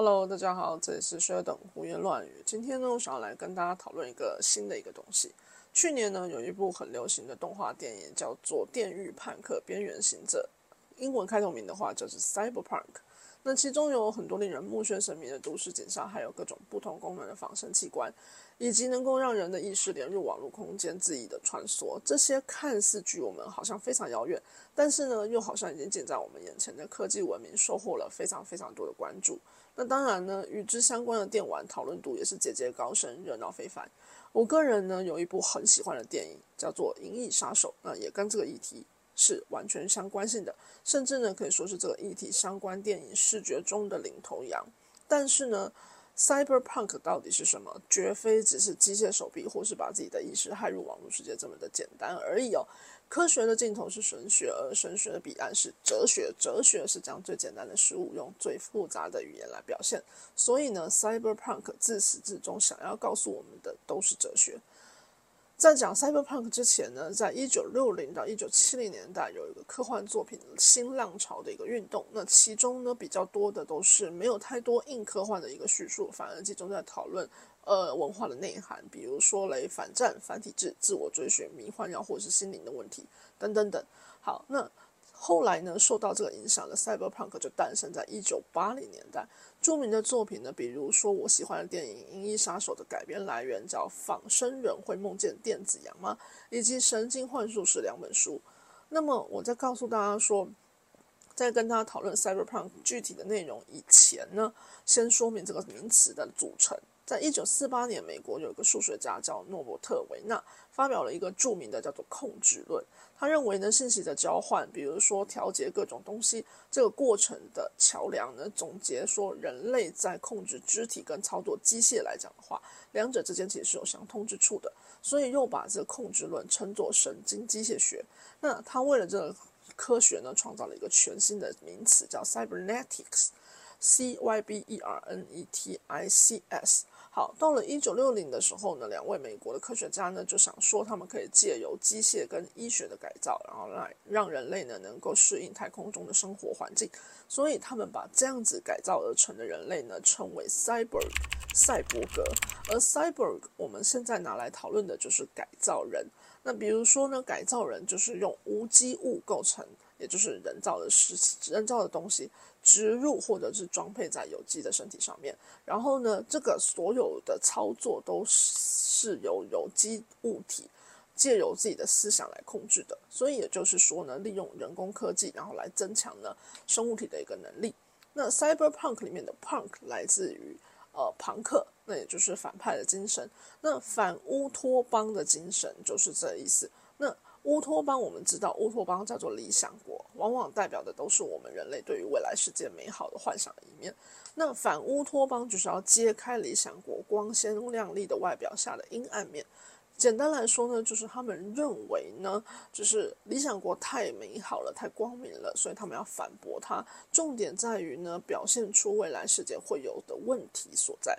Hello，大家好，这里是薛等胡言乱语。今天呢，我想要来跟大家讨论一个新的一个东西。去年呢，有一部很流行的动画电影叫做《电狱判客：边缘行者》，英文开头名的话就是 Cyberpunk。那其中有很多令人目眩神迷的都市景象，还有各种不同功能的仿生器官，以及能够让人的意识连入网络空间恣意的穿梭。这些看似距我们好像非常遥远，但是呢，又好像已经近在我们眼前的科技文明，收获了非常非常多的关注。那当然呢，与之相关的电玩讨论度也是节节高升，热闹非凡。我个人呢有一部很喜欢的电影，叫做《银翼杀手》，那也跟这个议题是完全相关性的，甚至呢可以说是这个议题相关电影视觉中的领头羊。但是呢，Cyberpunk 到底是什么？绝非只是机械手臂，或是把自己的意识害入网络世界这么的简单而已哦。科学的尽头是神学，而神学的彼岸是哲学。哲学是将最简单的事物用最复杂的语言来表现。所以呢，Cyberpunk 自始至终想要告诉我们的都是哲学。在讲 Cyberpunk 之前呢，在一九六零到一九七零年代有一个科幻作品新浪潮的一个运动。那其中呢，比较多的都是没有太多硬科幻的一个叙述，反而集中在讨论。呃，文化的内涵，比如说雷反战、反体制、自我追寻、迷幻药或者是心灵的问题等等等。好，那后来呢，受到这个影响的 Cyberpunk 就诞生在一九八零年代。著名的作品呢，比如说我喜欢的电影《银翼杀手》的改编来源叫《仿生人会梦见电子羊吗》，以及《神经幻术是》两本书。那么，我在告诉大家说，在跟大家讨论 Cyberpunk 具体的内容以前呢，先说明这个名词的组成。在一九四八年，美国有一个数学家叫诺伯特维纳，发表了一个著名的叫做控制论。他认为呢，信息的交换，比如说调节各种东西这个过程的桥梁呢，总结说人类在控制肢体跟操作机械来讲的话，两者之间其实是有相通之处的。所以又把这个控制论称作神经机械学。那他为了这个科学呢，创造了一个全新的名词叫 cybernetics，c y b e r n e t i c s。好，到了一九六零的时候呢，两位美国的科学家呢就想说，他们可以借由机械跟医学的改造，然后来让人类呢能够适应太空中的生活环境。所以他们把这样子改造而成的人类呢称为 cyborg 赛博格。而 cyborg 我们现在拿来讨论的就是改造人。那比如说呢，改造人就是用无机物构成，也就是人造的实人造的东西。植入或者是装配在有机的身体上面，然后呢，这个所有的操作都是由有机物体借由自己的思想来控制的。所以也就是说呢，利用人工科技，然后来增强呢生物体的一个能力。那 cyberpunk 里面的 punk 来自于呃朋克，那也就是反派的精神。那反乌托邦的精神就是这意思。那乌托邦，我们知道乌托邦叫做理想国，往往代表的都是我们人类对于未来世界美好的幻想的一面。那反乌托邦就是要揭开理想国光鲜亮丽的外表下的阴暗面。简单来说呢，就是他们认为呢，就是理想国太美好了，太光明了，所以他们要反驳它。重点在于呢，表现出未来世界会有的问题所在。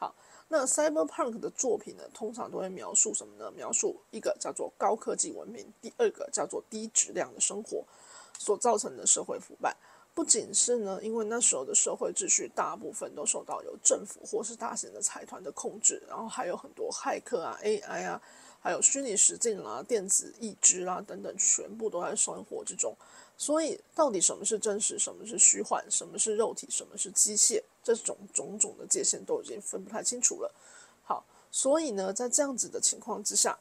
好那 cyberpunk 的作品呢，通常都会描述什么呢？描述一个叫做高科技文明，第二个叫做低质量的生活所造成的社会腐败。不仅是呢，因为那时候的社会秩序大部分都受到由政府或是大型的财团的控制，然后还有很多骇客啊、AI 啊，还有虚拟实境啦、电子意志啦等等，全部都在生活之中。所以，到底什么是真实，什么是虚幻，什么是肉体，什么是机械，这种种种的界限都已经分不太清楚了。好，所以呢，在这样子的情况之下，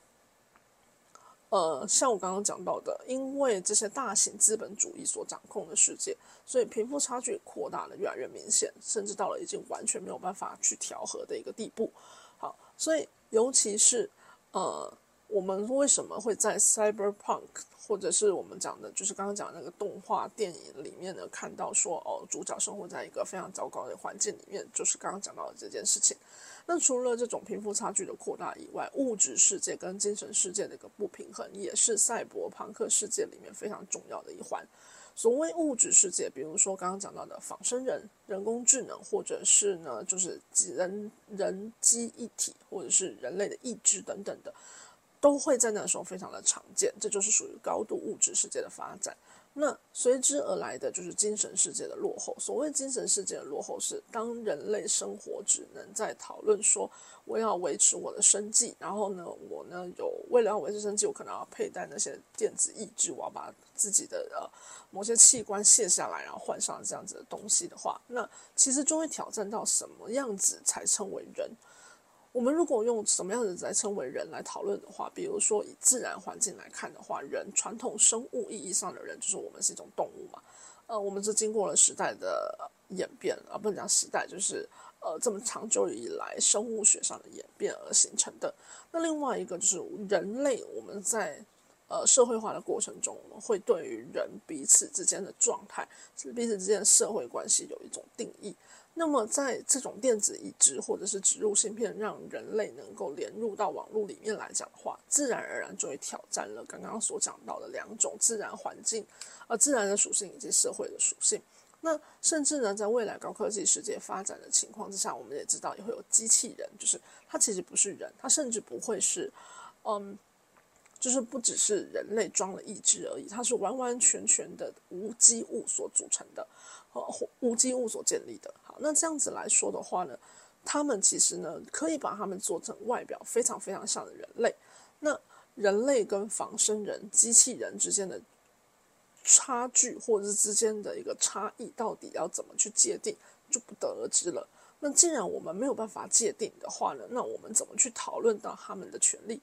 呃，像我刚刚讲到的，因为这些大型资本主义所掌控的世界，所以贫富差距扩大的越来越明显，甚至到了已经完全没有办法去调和的一个地步。好，所以尤其是呃。我们为什么会在 cyberpunk，或者是我们讲的，就是刚刚讲那个动画电影里面呢，看到说哦，主角生活在一个非常糟糕的环境里面，就是刚刚讲到的这件事情。那除了这种贫富差距的扩大以外，物质世界跟精神世界的一个不平衡，也是赛博朋克世界里面非常重要的一环。所谓物质世界，比如说刚刚讲到的仿生人、人工智能，或者是呢，就是人人机一体，或者是人类的意志等等的。都会在那时候非常的常见，这就是属于高度物质世界的发展。那随之而来的就是精神世界的落后。所谓精神世界的落后，是当人类生活只能在讨论说我要维持我的生计，然后呢，我呢有为了要维持生计，我可能要佩戴那些电子义肢，我要把自己的呃某些器官卸下来，然后换上这样子的东西的话，那其实就会挑战到什么样子才称为人。我们如果用什么样的来称为人来讨论的话，比如说以自然环境来看的话，人传统生物意义上的人就是我们是一种动物嘛。呃，我们是经过了时代的演变，啊，不能讲时代，就是呃这么长久以来生物学上的演变而形成的。那另外一个就是人类，我们在呃社会化的过程中，我们会对于人彼此之间的状态，是彼此之间的社会关系有一种定义。那么，在这种电子移植或者是植入芯片，让人类能够连入到网络里面来讲的话，自然而然就会挑战了刚刚所讲到的两种自然环境，呃，自然的属性以及社会的属性。那甚至呢，在未来高科技世界发展的情况之下，我们也知道也会有机器人，就是它其实不是人，它甚至不会是，嗯，就是不只是人类装了意志而已，它是完完全全的无机物所组成的。呃，无机物所建立的。那这样子来说的话呢，他们其实呢，可以把他们做成外表非常非常像的人类。那人类跟仿生人、机器人之间的差距，或者是之间的一个差异，到底要怎么去界定，就不得而知了。那既然我们没有办法界定的话呢，那我们怎么去讨论到他们的权利？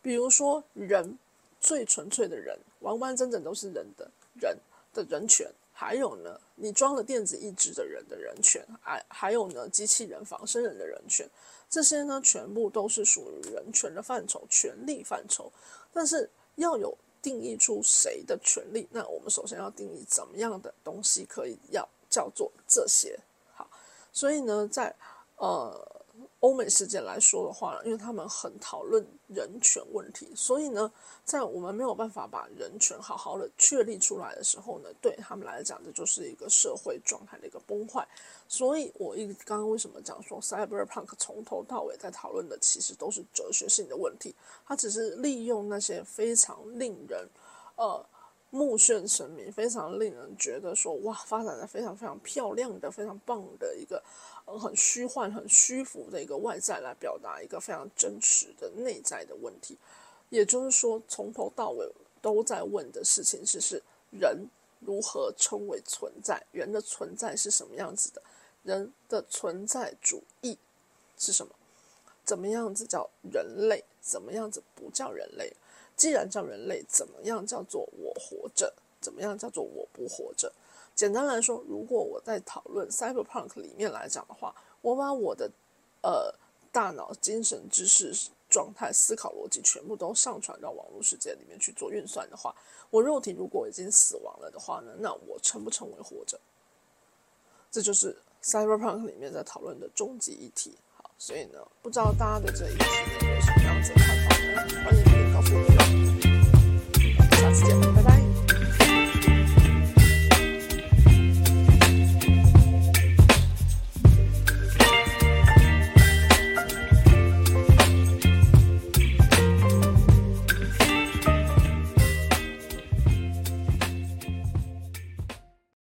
比如说，人最纯粹的人，完完整整都是人的人的人权。还有呢，你装了电子意志的人的人权，还还有呢，机器人仿生人的人权，这些呢，全部都是属于人权的范畴、权利范畴。但是要有定义出谁的权利，那我们首先要定义怎么样的东西可以要叫做这些。好，所以呢，在呃。欧美世界来说的话，因为他们很讨论人权问题，所以呢，在我们没有办法把人权好好的确立出来的时候呢，对他们来讲，这就是一个社会状态的一个崩坏。所以，我一刚刚为什么讲说，cyberpunk 从头到尾在讨论的其实都是哲学性的问题，它只是利用那些非常令人呃目眩神迷、非常令人觉得说哇，发展的非常非常漂亮的、非常棒的一个。很虚幻、很虚浮的一个外在来表达一个非常真实的内在的问题，也就是说，从头到尾都在问的事情是：是人如何称为存在？人的存在是什么样子的？人的存在主义是什么？怎么样子叫人类？怎么样子不叫人类？既然叫人类，怎么样叫做我活着？怎么样叫做我不活着？简单来说，如果我在讨论 cyberpunk 里面来讲的话，我把我的呃大脑、精神、知识状态、思考逻辑全部都上传到网络世界里面去做运算的话，我肉体如果已经死亡了的话呢，那我称不称为活着？这就是 cyberpunk 里面在讨论的终极议题。好，所以呢，不知道大家对这一题有什么样子的看法呢？欢迎留言告诉我哟？next. Bye bye.